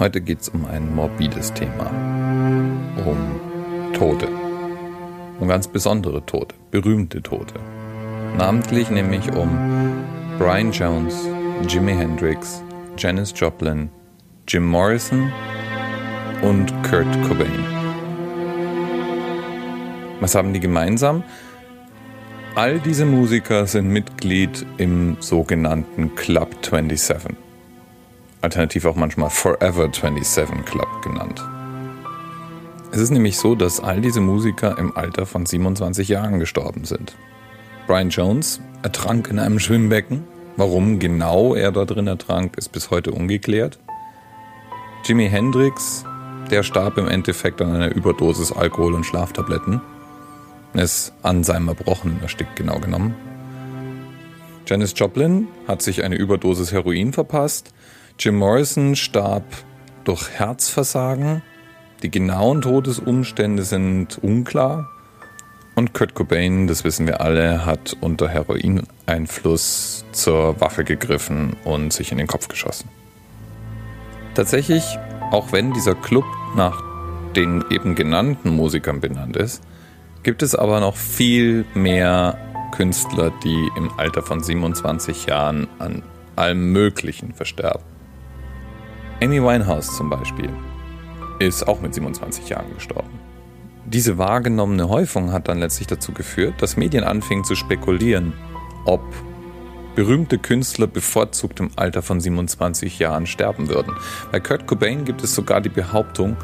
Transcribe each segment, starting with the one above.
Heute geht es um ein morbides Thema. Um Tote. Um ganz besondere Tote, berühmte Tote. Namentlich nämlich um Brian Jones, Jimi Hendrix, Janis Joplin, Jim Morrison und Kurt Cobain. Was haben die gemeinsam? All diese Musiker sind Mitglied im sogenannten Club 27 alternativ auch manchmal Forever 27 Club genannt. Es ist nämlich so, dass all diese Musiker im Alter von 27 Jahren gestorben sind. Brian Jones ertrank in einem Schwimmbecken. Warum genau er da drin ertrank, ist bis heute ungeklärt. Jimi Hendrix, der starb im Endeffekt an einer Überdosis Alkohol und Schlaftabletten. Ist an seinem Erbrochenen erstickt, genau genommen. Janis Joplin hat sich eine Überdosis Heroin verpasst Jim Morrison starb durch Herzversagen. Die genauen Todesumstände sind unklar. Und Kurt Cobain, das wissen wir alle, hat unter Heroineinfluss zur Waffe gegriffen und sich in den Kopf geschossen. Tatsächlich, auch wenn dieser Club nach den eben genannten Musikern benannt ist, gibt es aber noch viel mehr Künstler, die im Alter von 27 Jahren an allem Möglichen versterben. Amy Winehouse zum Beispiel ist auch mit 27 Jahren gestorben. Diese wahrgenommene Häufung hat dann letztlich dazu geführt, dass Medien anfingen zu spekulieren, ob berühmte Künstler bevorzugt im Alter von 27 Jahren sterben würden. Bei Kurt Cobain gibt es sogar die Behauptung,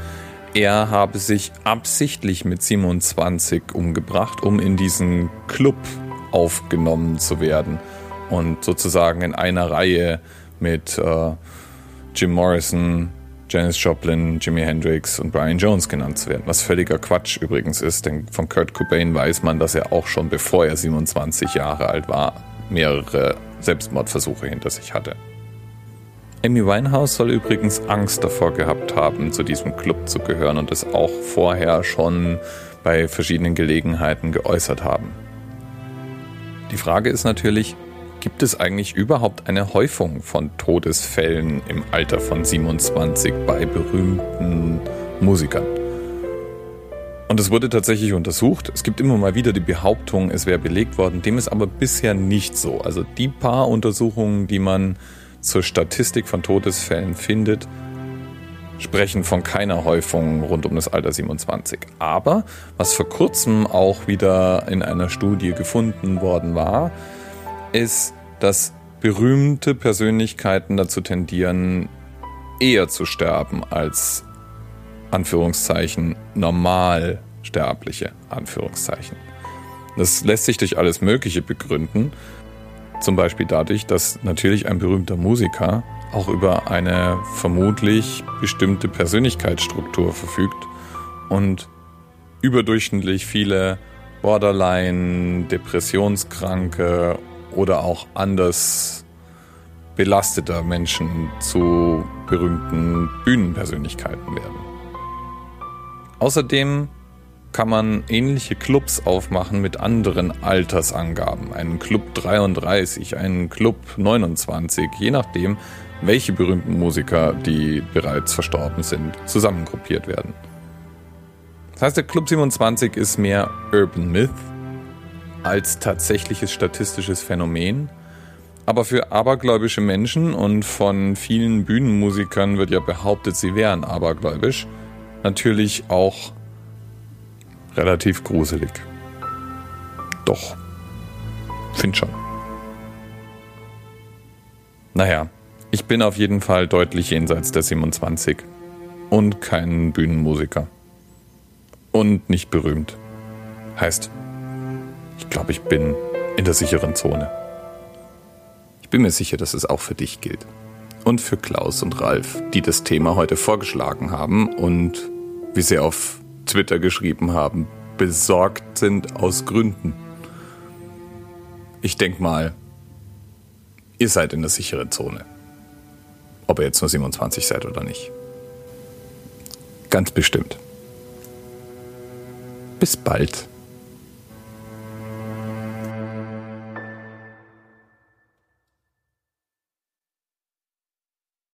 er habe sich absichtlich mit 27 umgebracht, um in diesen Club aufgenommen zu werden und sozusagen in einer Reihe mit äh, Jim Morrison, Janis Joplin, Jimi Hendrix und Brian Jones genannt zu werden. Was völliger Quatsch übrigens ist, denn von Kurt Cobain weiß man, dass er auch schon bevor er 27 Jahre alt war, mehrere Selbstmordversuche hinter sich hatte. Amy Winehouse soll übrigens Angst davor gehabt haben, zu diesem Club zu gehören und es auch vorher schon bei verschiedenen Gelegenheiten geäußert haben. Die Frage ist natürlich, Gibt es eigentlich überhaupt eine Häufung von Todesfällen im Alter von 27 bei berühmten Musikern? Und es wurde tatsächlich untersucht. Es gibt immer mal wieder die Behauptung, es wäre belegt worden. Dem ist aber bisher nicht so. Also die paar Untersuchungen, die man zur Statistik von Todesfällen findet, sprechen von keiner Häufung rund um das Alter 27. Aber was vor kurzem auch wieder in einer Studie gefunden worden war, ist, dass berühmte Persönlichkeiten dazu tendieren, eher zu sterben als Anführungszeichen normal sterbliche Anführungszeichen. Das lässt sich durch alles Mögliche begründen. Zum Beispiel dadurch, dass natürlich ein berühmter Musiker auch über eine vermutlich bestimmte Persönlichkeitsstruktur verfügt und überdurchschnittlich viele Borderline, Depressionskranke oder auch anders belasteter Menschen zu berühmten Bühnenpersönlichkeiten werden. Außerdem kann man ähnliche Clubs aufmachen mit anderen Altersangaben. Einen Club 33, einen Club 29, je nachdem, welche berühmten Musiker, die bereits verstorben sind, zusammengruppiert werden. Das heißt, der Club 27 ist mehr Urban Myth als tatsächliches statistisches Phänomen. Aber für abergläubische Menschen und von vielen Bühnenmusikern wird ja behauptet, sie wären abergläubisch, natürlich auch relativ gruselig. Doch, find schon. Naja, ich bin auf jeden Fall deutlich jenseits der 27 und kein Bühnenmusiker. Und nicht berühmt. Heißt, ich glaube, ich bin in der sicheren Zone. Ich bin mir sicher, dass es auch für dich gilt. Und für Klaus und Ralf, die das Thema heute vorgeschlagen haben und, wie sie auf Twitter geschrieben haben, besorgt sind aus Gründen. Ich denke mal, ihr seid in der sicheren Zone. Ob ihr jetzt nur 27 seid oder nicht. Ganz bestimmt. Bis bald.